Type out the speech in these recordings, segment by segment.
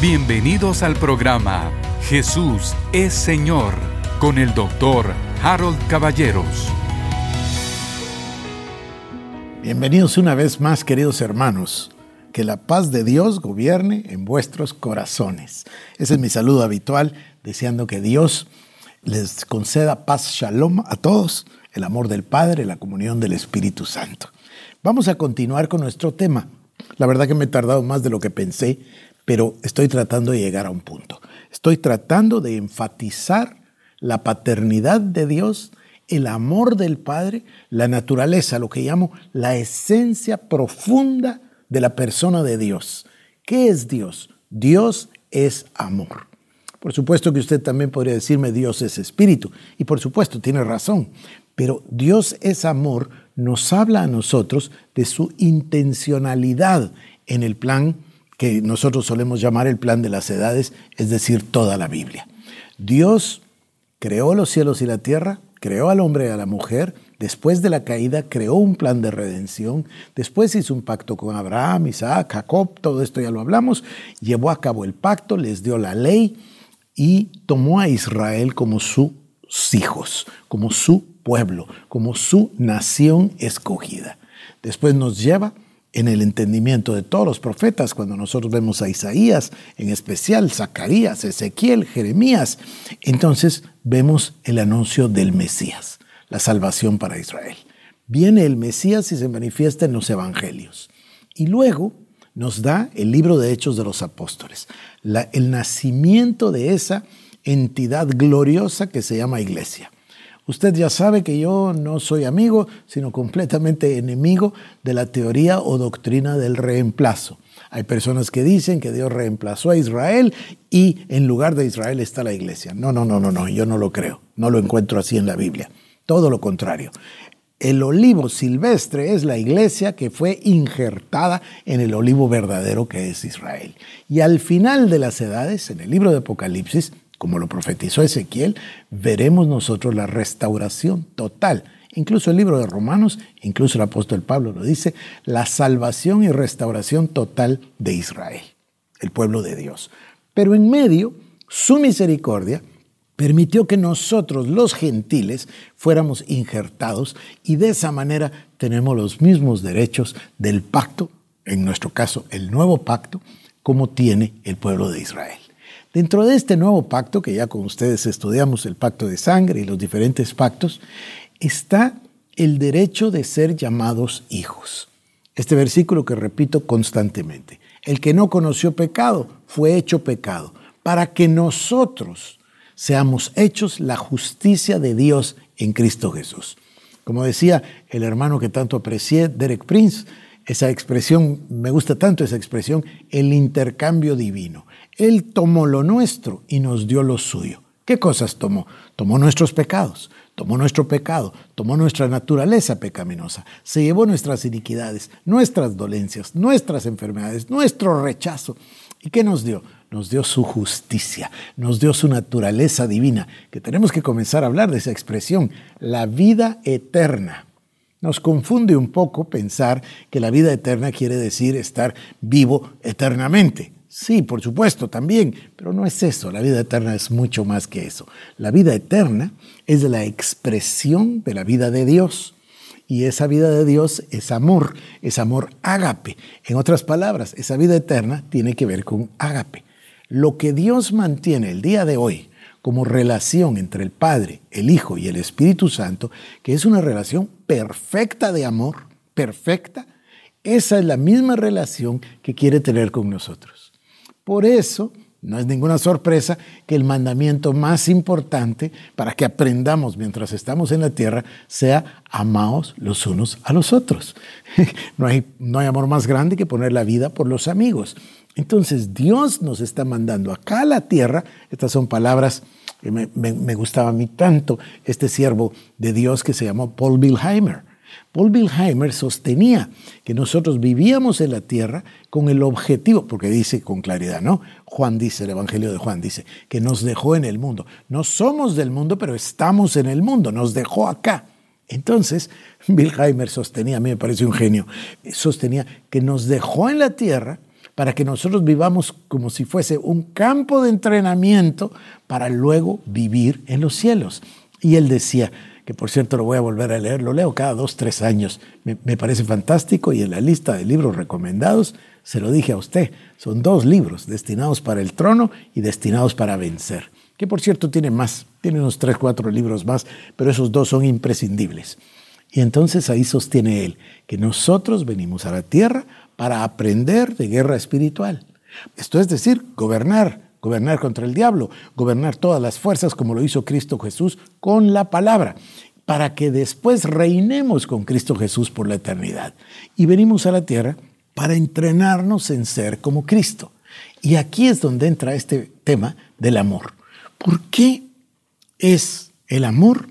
Bienvenidos al programa Jesús es Señor con el doctor Harold Caballeros. Bienvenidos una vez más, queridos hermanos. Que la paz de Dios gobierne en vuestros corazones. Ese es mi saludo habitual, deseando que Dios les conceda paz, shalom a todos, el amor del Padre, la comunión del Espíritu Santo. Vamos a continuar con nuestro tema. La verdad que me he tardado más de lo que pensé, pero estoy tratando de llegar a un punto. Estoy tratando de enfatizar la paternidad de Dios, el amor del Padre, la naturaleza, lo que llamo la esencia profunda de la persona de Dios. ¿Qué es Dios? Dios es amor. Por supuesto que usted también podría decirme Dios es espíritu, y por supuesto tiene razón, pero Dios es amor nos habla a nosotros de su intencionalidad en el plan que nosotros solemos llamar el plan de las edades, es decir, toda la Biblia. Dios creó los cielos y la tierra, creó al hombre y a la mujer, Después de la caída creó un plan de redención, después hizo un pacto con Abraham, Isaac, Jacob, todo esto ya lo hablamos, llevó a cabo el pacto, les dio la ley y tomó a Israel como sus hijos, como su pueblo, como su nación escogida. Después nos lleva en el entendimiento de todos los profetas, cuando nosotros vemos a Isaías, en especial Zacarías, Ezequiel, Jeremías, entonces vemos el anuncio del Mesías la salvación para Israel. Viene el Mesías y se manifiesta en los evangelios. Y luego nos da el libro de Hechos de los Apóstoles, el nacimiento de esa entidad gloriosa que se llama iglesia. Usted ya sabe que yo no soy amigo, sino completamente enemigo de la teoría o doctrina del reemplazo. Hay personas que dicen que Dios reemplazó a Israel y en lugar de Israel está la iglesia. No, no, no, no, no, yo no lo creo. No lo encuentro así en la Biblia. Todo lo contrario. El olivo silvestre es la iglesia que fue injertada en el olivo verdadero que es Israel. Y al final de las edades, en el libro de Apocalipsis, como lo profetizó Ezequiel, veremos nosotros la restauración total. Incluso el libro de Romanos, incluso el apóstol Pablo lo dice, la salvación y restauración total de Israel, el pueblo de Dios. Pero en medio, su misericordia permitió que nosotros, los gentiles, fuéramos injertados y de esa manera tenemos los mismos derechos del pacto, en nuestro caso el nuevo pacto, como tiene el pueblo de Israel. Dentro de este nuevo pacto, que ya con ustedes estudiamos el pacto de sangre y los diferentes pactos, está el derecho de ser llamados hijos. Este versículo que repito constantemente. El que no conoció pecado fue hecho pecado para que nosotros, seamos hechos la justicia de Dios en Cristo Jesús. Como decía el hermano que tanto aprecié, Derek Prince, esa expresión, me gusta tanto esa expresión, el intercambio divino. Él tomó lo nuestro y nos dio lo suyo. ¿Qué cosas tomó? Tomó nuestros pecados, tomó nuestro pecado, tomó nuestra naturaleza pecaminosa, se llevó nuestras iniquidades, nuestras dolencias, nuestras enfermedades, nuestro rechazo. ¿Y qué nos dio? nos dio su justicia, nos dio su naturaleza divina, que tenemos que comenzar a hablar de esa expresión, la vida eterna. Nos confunde un poco pensar que la vida eterna quiere decir estar vivo eternamente. Sí, por supuesto, también, pero no es eso. La vida eterna es mucho más que eso. La vida eterna es la expresión de la vida de Dios. Y esa vida de Dios es amor, es amor ágape. En otras palabras, esa vida eterna tiene que ver con ágape. Lo que Dios mantiene el día de hoy como relación entre el Padre, el Hijo y el Espíritu Santo, que es una relación perfecta de amor, perfecta, esa es la misma relación que quiere tener con nosotros. Por eso, no es ninguna sorpresa que el mandamiento más importante para que aprendamos mientras estamos en la tierra sea amaos los unos a los otros. No hay, no hay amor más grande que poner la vida por los amigos. Entonces Dios nos está mandando acá a la tierra, estas son palabras que me, gustaba a mí tanto, este siervo de Dios que se llamó Paul Wilheimer. Paul Wilheimer sostenía que nosotros vivíamos en la tierra con el objetivo, porque dice con claridad, ¿no? Juan dice, el Evangelio de Juan dice, que nos dejó en el mundo. No somos del mundo, pero estamos en el mundo, nos dejó acá. Entonces, Wilheimer sostenía, a mí me parece un genio, sostenía que nos dejó en la tierra para que nosotros vivamos como si fuese un campo de entrenamiento para luego vivir en los cielos. Y él decía, que por cierto lo voy a volver a leer, lo leo cada dos, tres años, me, me parece fantástico y en la lista de libros recomendados, se lo dije a usted, son dos libros, destinados para el trono y destinados para vencer, que por cierto tiene más, tiene unos tres, cuatro libros más, pero esos dos son imprescindibles. Y entonces ahí sostiene él que nosotros venimos a la tierra para aprender de guerra espiritual. Esto es decir, gobernar, gobernar contra el diablo, gobernar todas las fuerzas como lo hizo Cristo Jesús con la palabra, para que después reinemos con Cristo Jesús por la eternidad. Y venimos a la tierra para entrenarnos en ser como Cristo. Y aquí es donde entra este tema del amor. ¿Por qué es el amor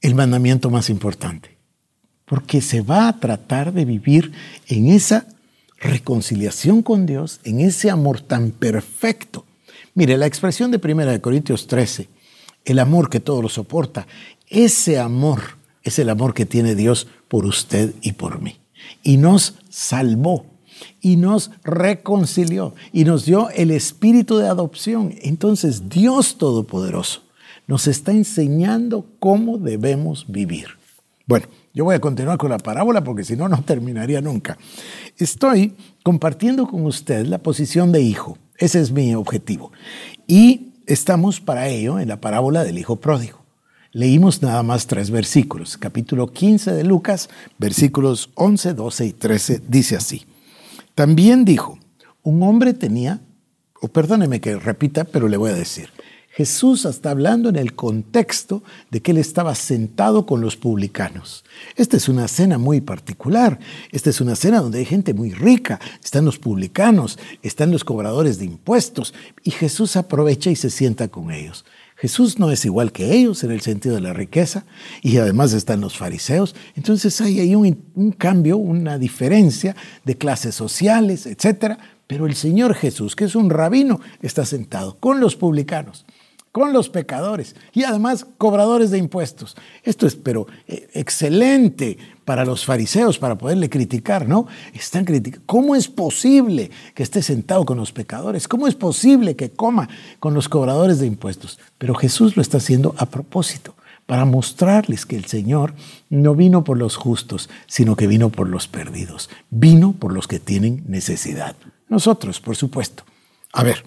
el mandamiento más importante? Porque se va a tratar de vivir en esa reconciliación con Dios, en ese amor tan perfecto. Mire, la expresión de 1 Corintios 13, el amor que todo lo soporta, ese amor es el amor que tiene Dios por usted y por mí. Y nos salvó y nos reconcilió y nos dio el espíritu de adopción. Entonces Dios Todopoderoso nos está enseñando cómo debemos vivir. Bueno, yo voy a continuar con la parábola porque si no, no terminaría nunca. Estoy compartiendo con usted la posición de hijo. Ese es mi objetivo. Y estamos para ello en la parábola del hijo pródigo. Leímos nada más tres versículos. Capítulo 15 de Lucas, versículos 11, 12 y 13, dice así. También dijo, un hombre tenía, o perdóneme que repita, pero le voy a decir, Jesús está hablando en el contexto de que él estaba sentado con los publicanos. Esta es una cena muy particular. Esta es una cena donde hay gente muy rica. Están los publicanos, están los cobradores de impuestos. Y Jesús aprovecha y se sienta con ellos. Jesús no es igual que ellos en el sentido de la riqueza y además están los fariseos. Entonces hay ahí un, un cambio, una diferencia de clases sociales, etc. Pero el Señor Jesús, que es un rabino, está sentado con los publicanos con los pecadores y además cobradores de impuestos. Esto es, pero eh, excelente para los fariseos para poderle criticar, ¿no? Están criticando. ¿Cómo es posible que esté sentado con los pecadores? ¿Cómo es posible que coma con los cobradores de impuestos? Pero Jesús lo está haciendo a propósito para mostrarles que el Señor no vino por los justos, sino que vino por los perdidos. Vino por los que tienen necesidad. Nosotros, por supuesto. A ver,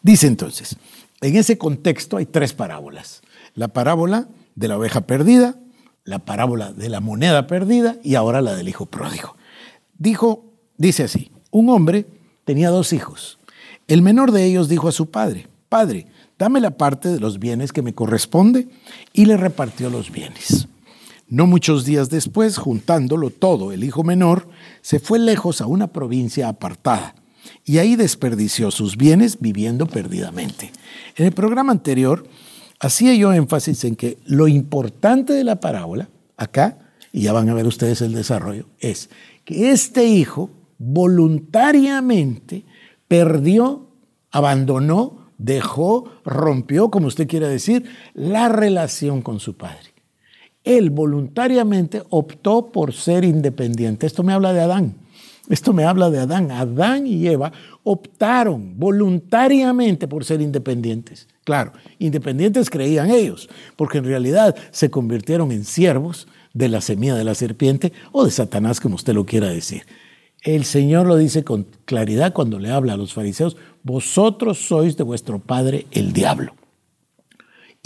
dice entonces, en ese contexto hay tres parábolas. La parábola de la oveja perdida, la parábola de la moneda perdida y ahora la del hijo pródigo. Dijo, dice así, un hombre tenía dos hijos. El menor de ellos dijo a su padre, Padre, dame la parte de los bienes que me corresponde, y le repartió los bienes. No muchos días después, juntándolo todo, el hijo menor se fue lejos a una provincia apartada y ahí desperdició sus bienes viviendo perdidamente. En el programa anterior hacía yo énfasis en que lo importante de la parábola, acá, y ya van a ver ustedes el desarrollo, es que este hijo voluntariamente perdió, abandonó, dejó, rompió, como usted quiera decir, la relación con su padre. Él voluntariamente optó por ser independiente. Esto me habla de Adán. Esto me habla de Adán. Adán y Eva optaron voluntariamente por ser independientes. Claro, independientes creían ellos, porque en realidad se convirtieron en siervos de la semilla de la serpiente o de Satanás, como usted lo quiera decir. El Señor lo dice con claridad cuando le habla a los fariseos, vosotros sois de vuestro padre el diablo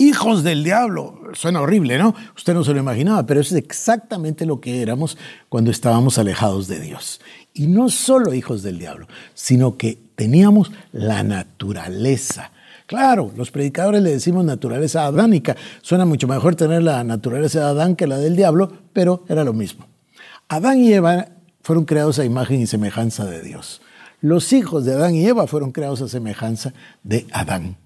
hijos del diablo. Suena horrible, ¿no? Usted no se lo imaginaba, pero eso es exactamente lo que éramos cuando estábamos alejados de Dios. Y no solo hijos del diablo, sino que teníamos la naturaleza. Claro, los predicadores le decimos naturaleza adánica. Suena mucho mejor tener la naturaleza de Adán que la del diablo, pero era lo mismo. Adán y Eva fueron creados a imagen y semejanza de Dios. Los hijos de Adán y Eva fueron creados a semejanza de Adán.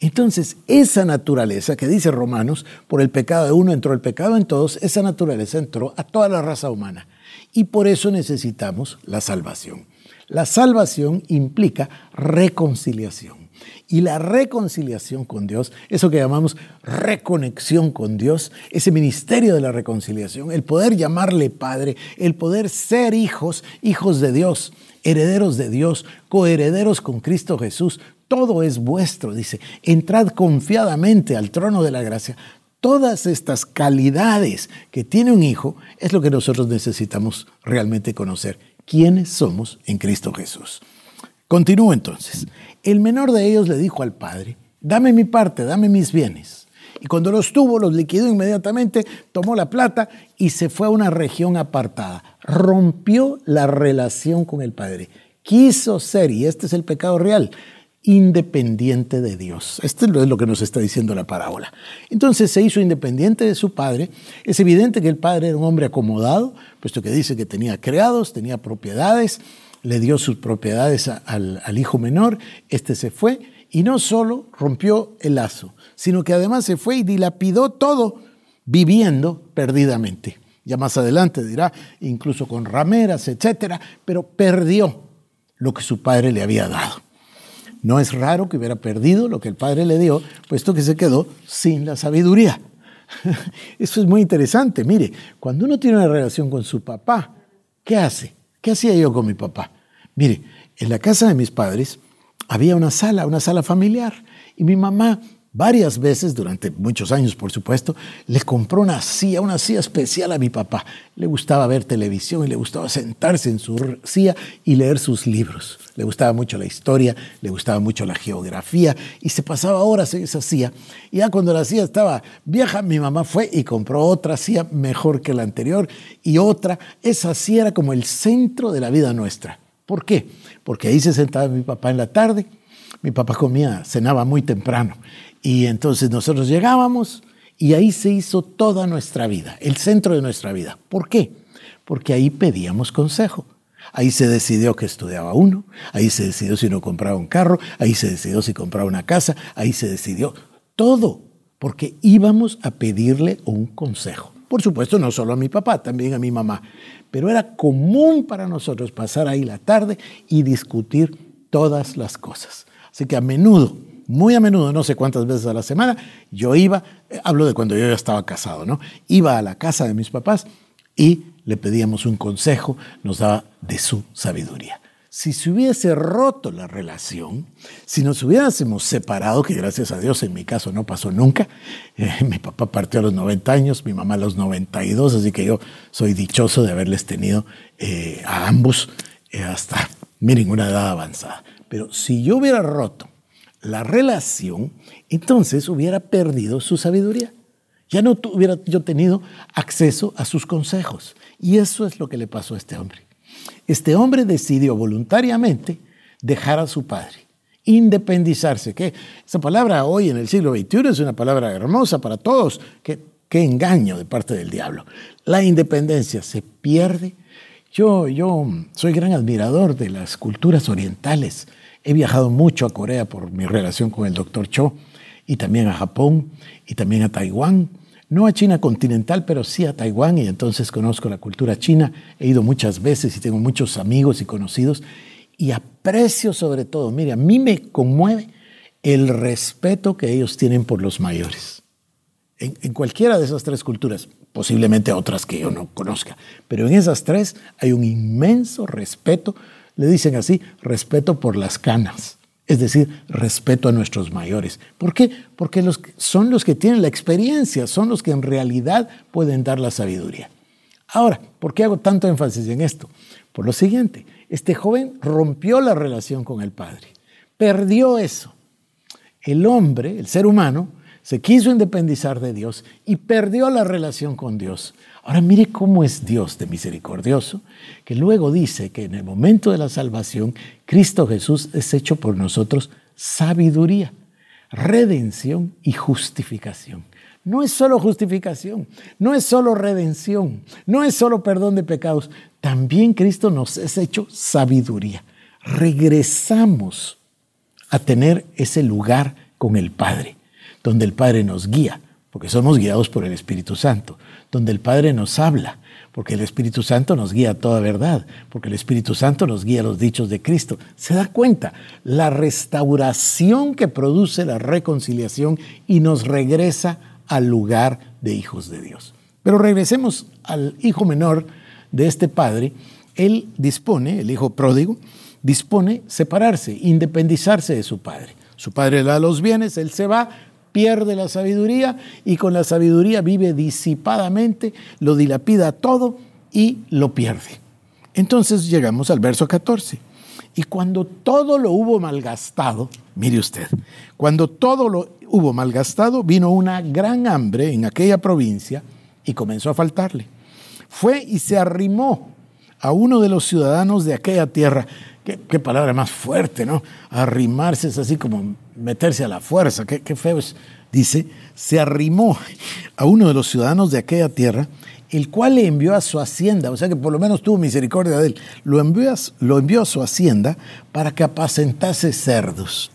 Entonces, esa naturaleza que dice Romanos, por el pecado de uno entró el pecado en todos, esa naturaleza entró a toda la raza humana. Y por eso necesitamos la salvación. La salvación implica reconciliación. Y la reconciliación con Dios, eso que llamamos reconexión con Dios, ese ministerio de la reconciliación, el poder llamarle Padre, el poder ser hijos, hijos de Dios, herederos de Dios, coherederos con Cristo Jesús, todo es vuestro, dice, entrad confiadamente al trono de la gracia. Todas estas calidades que tiene un hijo es lo que nosotros necesitamos realmente conocer, quiénes somos en Cristo Jesús. Continúo entonces. El menor de ellos le dijo al padre, dame mi parte, dame mis bienes. Y cuando los tuvo, los liquidó inmediatamente, tomó la plata y se fue a una región apartada. Rompió la relación con el padre. Quiso ser, y este es el pecado real, independiente de Dios. Esto es lo que nos está diciendo la parábola. Entonces se hizo independiente de su padre. Es evidente que el padre era un hombre acomodado, puesto que dice que tenía creados, tenía propiedades, le dio sus propiedades al, al hijo menor, este se fue y no solo rompió el lazo, sino que además se fue y dilapidó todo viviendo perdidamente. Ya más adelante dirá, incluso con rameras, etcétera, pero perdió lo que su padre le había dado. No es raro que hubiera perdido lo que el padre le dio, puesto que se quedó sin la sabiduría. Eso es muy interesante. Mire, cuando uno tiene una relación con su papá, ¿qué hace? ¿Qué hacía yo con mi papá? Mire, en la casa de mis padres había una sala, una sala familiar, y mi mamá varias veces, durante muchos años por supuesto, le compró una silla, una silla especial a mi papá. Le gustaba ver televisión y le gustaba sentarse en su silla y leer sus libros. Le gustaba mucho la historia, le gustaba mucho la geografía y se pasaba horas en esa silla. Y ya cuando la silla estaba vieja, mi mamá fue y compró otra silla mejor que la anterior y otra. Esa silla era como el centro de la vida nuestra. ¿Por qué? Porque ahí se sentaba mi papá en la tarde. Mi papá comía, cenaba muy temprano y entonces nosotros llegábamos y ahí se hizo toda nuestra vida, el centro de nuestra vida. ¿Por qué? Porque ahí pedíamos consejo. Ahí se decidió que estudiaba uno, ahí se decidió si uno compraba un carro, ahí se decidió si compraba una casa, ahí se decidió todo, porque íbamos a pedirle un consejo. Por supuesto, no solo a mi papá, también a mi mamá, pero era común para nosotros pasar ahí la tarde y discutir todas las cosas. Así que a menudo muy a menudo, no sé cuántas veces a la semana, yo iba, eh, hablo de cuando yo ya estaba casado, ¿no? Iba a la casa de mis papás y le pedíamos un consejo, nos daba de su sabiduría. Si se hubiese roto la relación, si nos hubiésemos separado, que gracias a Dios en mi caso no pasó nunca, eh, mi papá partió a los 90 años, mi mamá a los 92, así que yo soy dichoso de haberles tenido eh, a ambos hasta, miren, una edad avanzada. Pero si yo hubiera roto la relación, entonces hubiera perdido su sabiduría. Ya no hubiera yo tenido acceso a sus consejos. Y eso es lo que le pasó a este hombre. Este hombre decidió voluntariamente dejar a su padre, independizarse. Que esa palabra hoy en el siglo XXI es una palabra hermosa para todos. Qué, qué engaño de parte del diablo. La independencia se pierde. Yo, yo soy gran admirador de las culturas orientales He viajado mucho a Corea por mi relación con el doctor Cho y también a Japón y también a Taiwán. No a China continental, pero sí a Taiwán y entonces conozco la cultura china. He ido muchas veces y tengo muchos amigos y conocidos y aprecio sobre todo, mire, a mí me conmueve el respeto que ellos tienen por los mayores. En, en, cualquiera de esas tres culturas, posiblemente otras que yo no conozca, pero en esas tres hay un inmenso respeto le dicen así, respeto por las canas, es decir, respeto a nuestros mayores. ¿Por qué? Porque son los que tienen la experiencia, son los que en realidad pueden dar la sabiduría. Ahora, ¿por qué hago tanto énfasis en esto? Por lo siguiente, este joven rompió la relación con el padre, perdió eso. El hombre, el ser humano, se quiso independizar de Dios y perdió la relación con Dios. Ahora mire cómo es Dios de misericordioso, que luego dice que en el momento de la salvación, Cristo Jesús es hecho por nosotros sabiduría, redención y justificación. No es solo justificación, no es solo redención, no es solo perdón de pecados, también Cristo nos es hecho sabiduría. Regresamos a tener ese lugar con el Padre, donde el Padre nos guía, porque somos guiados por el Espíritu Santo, donde el Padre nos habla, porque el Espíritu Santo nos guía a toda verdad, porque el Espíritu Santo nos guía a los dichos de Cristo. ¿Se da cuenta? La restauración que produce la reconciliación y nos regresa al lugar de hijos de Dios. Pero regresemos al hijo menor de este padre. Él dispone, el hijo pródigo, dispone separarse, independizarse de su padre. Su padre le da los bienes, él se va, pierde la sabiduría y con la sabiduría vive disipadamente, lo dilapida todo y lo pierde. Entonces llegamos al verso 14. Y cuando todo lo hubo malgastado, mire usted, cuando todo lo hubo malgastado, vino una gran hambre en aquella provincia y comenzó a faltarle. Fue y se arrimó a uno de los ciudadanos de aquella tierra. Qué, palabra más fuerte, ¿no? Arrimarse es así como meterse a la fuerza. Qué, qué feo es. Dice, se arrimó a uno de los ciudadanos de aquella tierra el cual le envió a su hacienda, o sea que por lo menos tuvo misericordia de él, lo envió a, lo envió a su hacienda para que apacentase cerdos.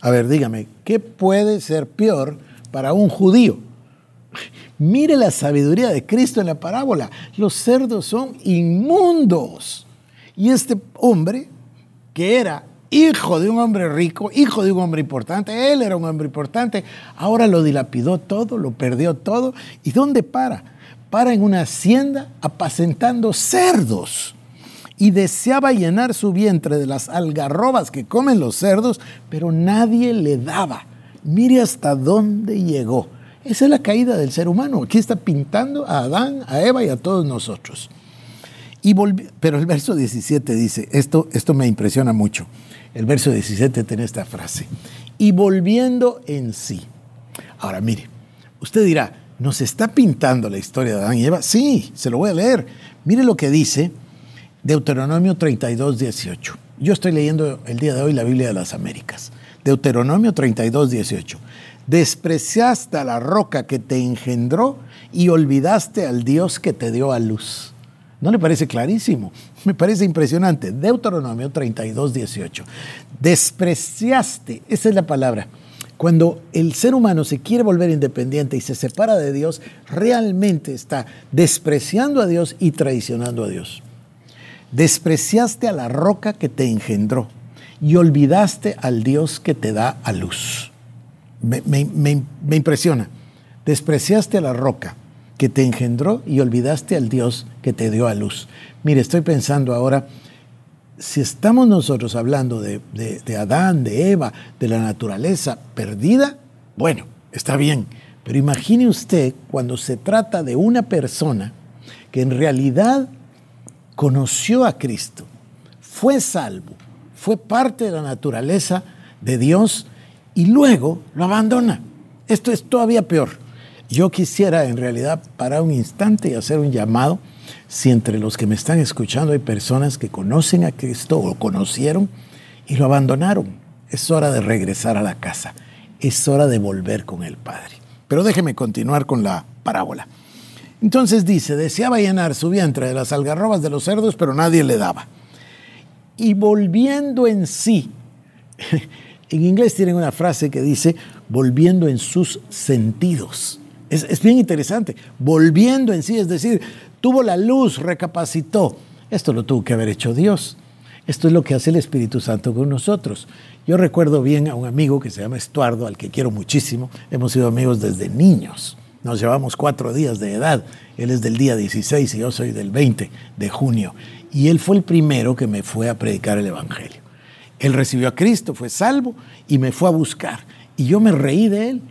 A ver, dígame, ¿qué puede ser peor para un judío? Mire la sabiduría de Cristo en la parábola. Los cerdos son inmundos. Y este hombre, que era hijo de un hombre rico, hijo de un hombre importante, él era un hombre importante, ahora lo dilapidó todo, lo perdió todo. ¿Y dónde para? para en una hacienda apacentando cerdos y deseaba llenar su vientre de las algarrobas que comen los cerdos, pero nadie le daba. Mire hasta dónde llegó. Esa es la caída del ser humano. Aquí está pintando a Adán, a Eva y a todos nosotros. Y pero el verso 17 dice, esto, esto me impresiona mucho. El verso 17 tiene esta frase, y volviendo en sí. Ahora mire, usted dirá, ¿Nos está pintando la historia de Adán y Eva? Sí, se lo voy a leer. Mire lo que dice Deuteronomio 32, 18. Yo estoy leyendo el día de hoy la Biblia de las Américas. Deuteronomio 32, 18. Despreciaste a la roca que te engendró y olvidaste al Dios que te dio a luz. ¿No le parece clarísimo? Me parece impresionante. Deuteronomio 32, 18. Despreciaste, esa es la palabra cuando el ser humano se quiere volver independiente y se separa de Dios, realmente está despreciando a Dios y traicionando a Dios. Despreciaste a la roca que te engendró y olvidaste al Dios que te da a luz. Me, me impresiona. Despreciaste a la roca que te engendró y olvidaste al Dios que te dio a luz. Mire, estoy pensando ahora si estamos nosotros hablando de, Adán, de Eva, de la naturaleza perdida, bueno, está bien. Pero imagine usted cuando se trata de una persona que en realidad conoció a Cristo, fue salvo, fue parte de la naturaleza de Dios y luego lo abandona. Esto es todavía peor. Yo quisiera en realidad parar un instante y hacer un llamado si entre los que me están escuchando hay personas que conocen a Cristo o conocieron y lo abandonaron, es hora de regresar a la casa, es hora de volver con el Padre. Pero déjeme continuar con la parábola. Entonces dice, deseaba llenar su vientre de las algarrobas de los cerdos, pero nadie le daba. Y volviendo en sí, en inglés tienen una frase que dice, volviendo en sus sentidos. Es, es, bien interesante. Volviendo en sí, es decir, tuvo la luz, recapacitó. Esto lo tuvo que haber hecho Dios. Esto es lo que hace el Espíritu Santo con nosotros. Yo recuerdo bien a un amigo que se llama Estuardo, al que quiero muchísimo. Hemos sido amigos desde niños. Nos llevamos cuatro días de edad. Él es del día 16 y yo soy del 20 de junio. Y él fue el primero que me fue a predicar el Evangelio. Él recibió a Cristo, fue salvo y me fue a buscar. Y yo me reí de él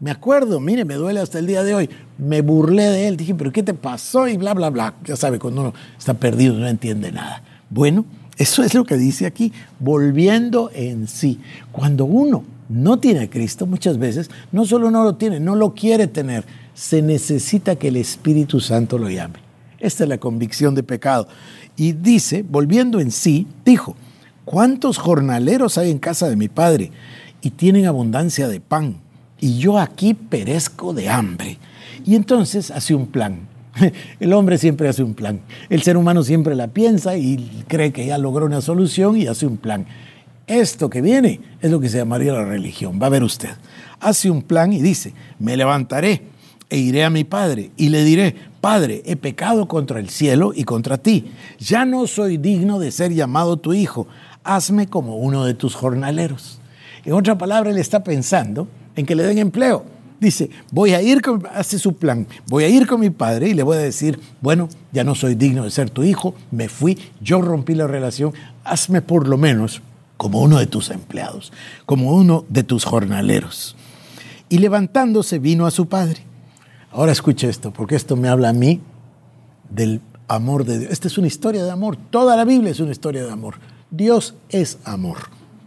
me acuerdo, mire, me duele hasta el día de hoy. Me burlé de él, dije, pero ¿qué te pasó? Y bla, bla, bla. Ya sabe, cuando uno está perdido no entiende nada. Bueno, eso es lo que dice aquí, volviendo en sí. Cuando uno no tiene a Cristo, muchas veces, no solo no lo tiene, no lo quiere tener, se necesita que el Espíritu Santo lo llame. Esta es la convicción de pecado. Y dice, volviendo en sí, dijo, ¿cuántos jornaleros hay en casa de mi padre y tienen abundancia de pan? Y yo aquí perezco de hambre. Y entonces hace un plan. El hombre siempre hace un plan. El ser humano siempre la piensa y cree que ya logró una solución y hace un plan. Esto que viene es lo que se llamaría la religión. Va a ver usted. Hace un plan y dice, me levantaré e iré a mi padre y le diré, Padre, he pecado contra el cielo y contra ti. Ya no soy digno de ser llamado tu hijo. Hazme como uno de tus jornaleros. En otra palabra, él está pensando en que le den empleo. Dice, voy a ir con, hace su plan, voy a ir con mi padre y le voy a decir, bueno, ya no soy digno de ser tu hijo, me fui, yo rompí la relación, hazme por lo menos como uno de tus empleados, como uno de tus jornaleros. Y levantándose vino a su padre. Ahora escuche esto, porque esto me habla a mí del amor de Dios. Esta es una historia de amor, toda la Biblia es una historia de amor. Dios es amor.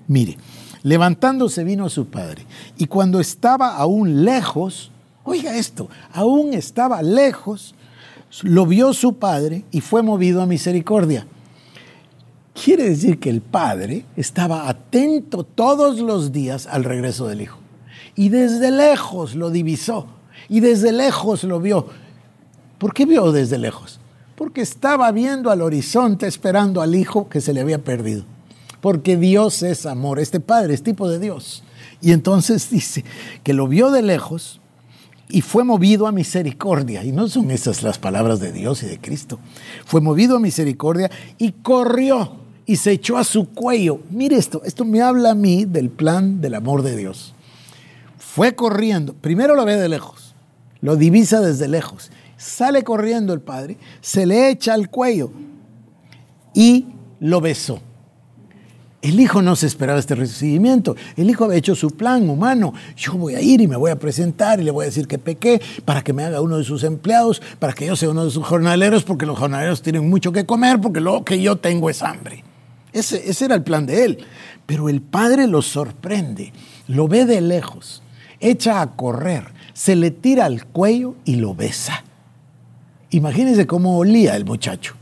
Mire, levantándose vino a su padre. Y cuando estaba aún lejos, oiga esto, aún estaba lejos, lo vio su padre y fue movido a misericordia. Quiere decir que el padre estaba atento todos los días al regreso del hijo. Y desde lejos lo divisó. Y desde lejos lo vio. ¿Por qué vio desde lejos? Porque estaba viendo al horizonte esperando al hijo que se le había perdido porque Dios es amor, este Padre es tipo de Dios. Y entonces dice que lo vio de lejos y fue movido a misericordia. Y no son esas las palabras de Dios y de Cristo. Fue movido a misericordia y corrió y se echó a su cuello. Mire esto, esto me habla a mí del plan del amor de Dios. Fue corriendo, primero lo ve de lejos, lo divisa desde lejos, sale corriendo el Padre, se le echa al cuello y lo besó. El hijo no se esperaba este recibimiento. El hijo había hecho su plan humano. Yo voy a ir y me voy a presentar y le voy a decir que pequé para que me haga uno de sus empleados, para que yo sea uno de sus jornaleros, porque los jornaleros tienen mucho que comer, porque lo que yo tengo es hambre. Ese, ese era el plan de él. Pero el padre lo sorprende, lo ve de lejos, echa a correr, se le tira al cuello y lo besa. Imagínese cómo olía el muchacho.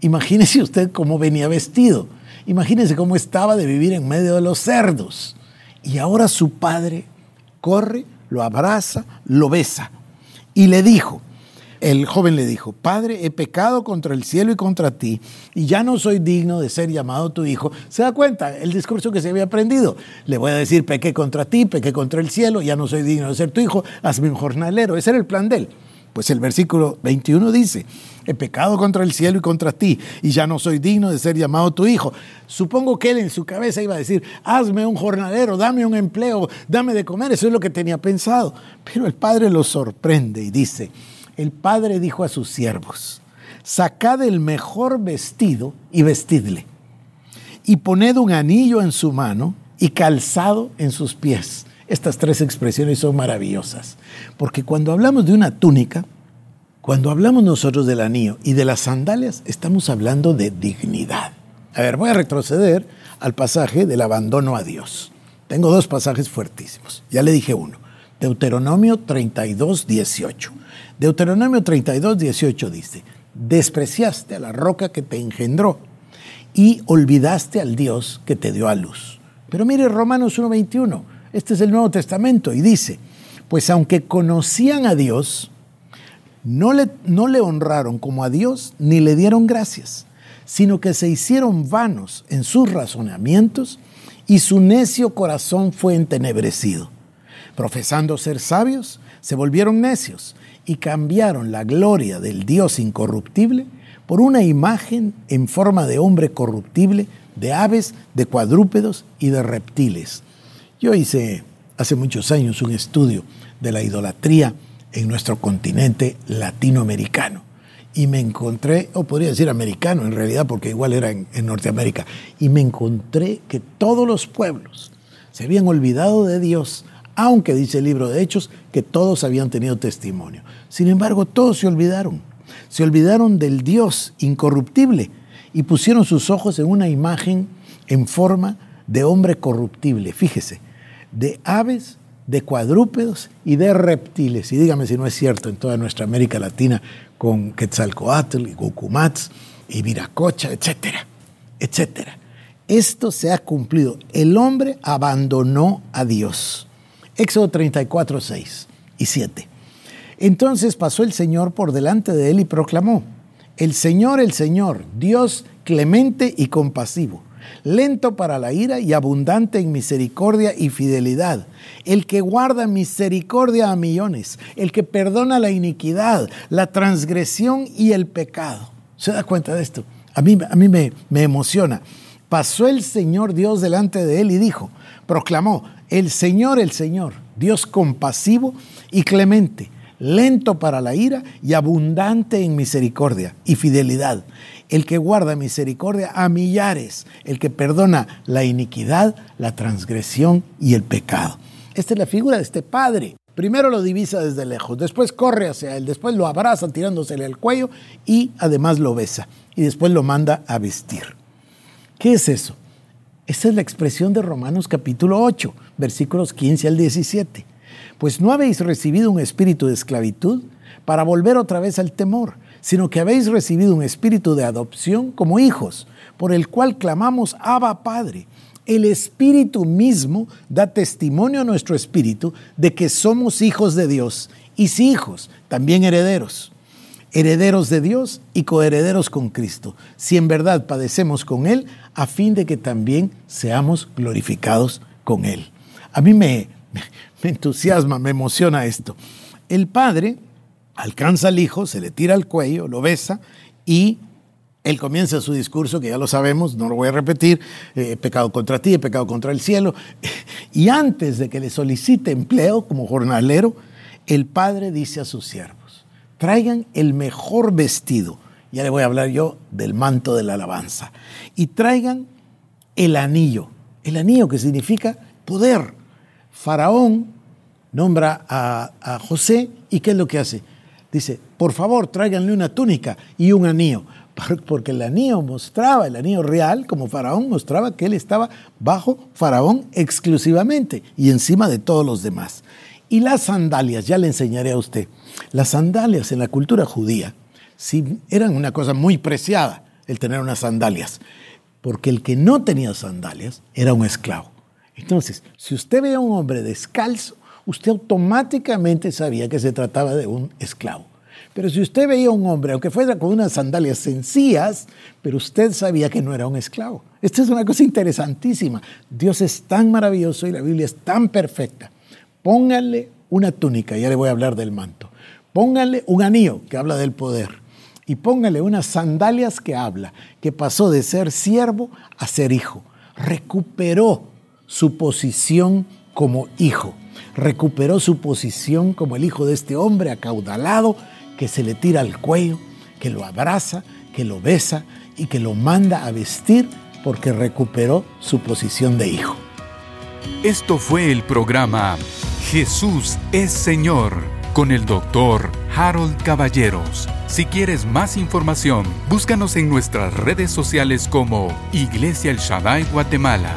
Imagínese usted cómo venía vestido Imagínense cómo estaba de vivir en medio de los cerdos. Y ahora su padre corre, lo abraza, lo besa. Y le dijo, el joven le dijo, Padre, he pecado contra el cielo y contra ti, y ya no soy digno de ser llamado tu hijo. ¿Se da cuenta? El discurso que se había aprendido. Le voy a decir, pequé contra ti, pequé contra el cielo, ya no soy digno de ser tu hijo, hazme un jornalero. Ese era el plan de él. Pues el versículo 21 dice, he pecado contra el cielo y contra ti, y ya no soy digno de ser llamado tu hijo. Supongo que él en su cabeza iba a decir, hazme un jornalero, dame un empleo, dame de comer, eso es lo que tenía pensado. Pero el padre lo sorprende y dice, el padre dijo a sus siervos, sacad el mejor vestido y vestidle, y poned un anillo en su mano y calzado en sus pies estas tres expresiones son maravillosas, porque cuando hablamos de una túnica, cuando hablamos nosotros del anillo y de las sandalias, estamos hablando de dignidad. A ver, voy a retroceder al pasaje del abandono a Dios. Tengo dos pasajes fuertísimos. Ya le dije uno. Deuteronomio 32, 18. Deuteronomio 32, 18 dice, despreciaste a la roca que te engendró y olvidaste al Dios que te dio a luz. Pero mire Romanos 1, 21 este es el Nuevo Testamento y dice, pues aunque conocían a Dios, no le, no le honraron como a Dios ni le dieron gracias, sino que se hicieron vanos en sus razonamientos y su necio corazón fue entenebrecido. Profesando ser sabios, se volvieron necios y cambiaron la gloria del Dios incorruptible por una imagen en forma de hombre corruptible, de aves, de cuadrúpedos y de reptiles. Yo hice hace muchos años un estudio de la idolatría en nuestro continente latinoamericano. Y me encontré, o podría decir americano en realidad, porque igual era en, Norteamérica, y me encontré que todos los pueblos se habían olvidado de Dios, aunque dice el libro de Hechos que todos habían tenido testimonio. Sin embargo, todos se olvidaron, se olvidaron del Dios incorruptible y pusieron sus ojos en una imagen en forma de hombre corruptible. Fíjese, de aves, de cuadrúpedos y de reptiles. Y dígame si no es cierto en toda nuestra América Latina con Quetzalcoatl y Gucumats y Viracocha, etcétera, etcétera. Esto se ha cumplido. El hombre abandonó a Dios. Éxodo 34, 6 y 7. Entonces pasó el Señor por delante de él y proclamó, el Señor, el Señor, Dios clemente y compasivo lento para la ira y abundante en misericordia y fidelidad, el que guarda misericordia a millones, el que perdona la iniquidad, la transgresión y el pecado. ¿Se da cuenta de esto? A mí, a mí me, me emociona. Pasó el Señor Dios delante de él y dijo, proclamó, el Señor, el Señor, Dios compasivo y clemente, lento para la ira y abundante en misericordia y fidelidad, el que guarda misericordia a millares, el que perdona la iniquidad, la transgresión y el pecado. Esta es la figura de este Padre. Primero lo divisa desde lejos, después corre hacia él, después lo abraza tirándosele al cuello y además lo besa y después lo manda a vestir. ¿Qué es eso? Esa es la expresión de Romanos capítulo 8, versículos 15 al 17. Pues no habéis recibido un espíritu de esclavitud para volver otra vez al temor, sino que habéis recibido un espíritu de adopción como hijos, por el cual clamamos Abba Padre. El Espíritu mismo da testimonio a nuestro espíritu de que somos hijos de Dios y si hijos, también herederos. Herederos de Dios y coherederos con Cristo, si en verdad padecemos con Él, a fin de que también seamos glorificados con Él. A mí me, me entusiasma, me emociona esto. El Padre alcanza al Hijo, se le tira al cuello, lo besa y él comienza su discurso, que ya lo sabemos, no lo voy a repetir, eh, pecado contra ti, pecado contra el cielo. Y antes de que le solicite empleo como jornalero, el padre dice a sus siervos, traigan el mejor vestido, ya le voy a hablar yo del manto de la alabanza, y traigan el anillo, el anillo que significa poder. Faraón nombra a, a José y ¿qué es lo que hace? Dice, por favor, tráiganle una túnica y un anillo porque el anillo mostraba, el anillo real, como Faraón, mostraba que él estaba bajo Faraón exclusivamente y encima de todos los demás. Y las sandalias, ya le enseñaré a usted, las sandalias en la cultura judía sí, eran una cosa muy preciada el tener unas sandalias, porque el que no tenía sandalias era un esclavo. Entonces, si usted veía a un hombre descalzo, usted automáticamente sabía que se trataba de un esclavo. Pero si usted veía a un hombre, aunque fuera con unas sandalias sencillas, pero usted sabía que no era un esclavo. Esta es una cosa interesantísima. Dios es tan maravilloso y la Biblia es tan perfecta. Pónganle una túnica, ya le voy a hablar del manto. Pónganle un anillo que habla del poder. Y pónganle unas sandalias que habla, que pasó de ser siervo a ser hijo. Recuperó su posición como hijo. Recuperó su posición como el hijo de este hombre acaudalado que se le tira al cuello, que lo abraza, que lo besa y que lo manda a vestir porque recuperó su posición de hijo. Esto fue el programa Jesús es Señor con el doctor Harold Caballeros. Si quieres más información, búscanos en nuestras redes sociales como Iglesia El Shaddai Guatemala.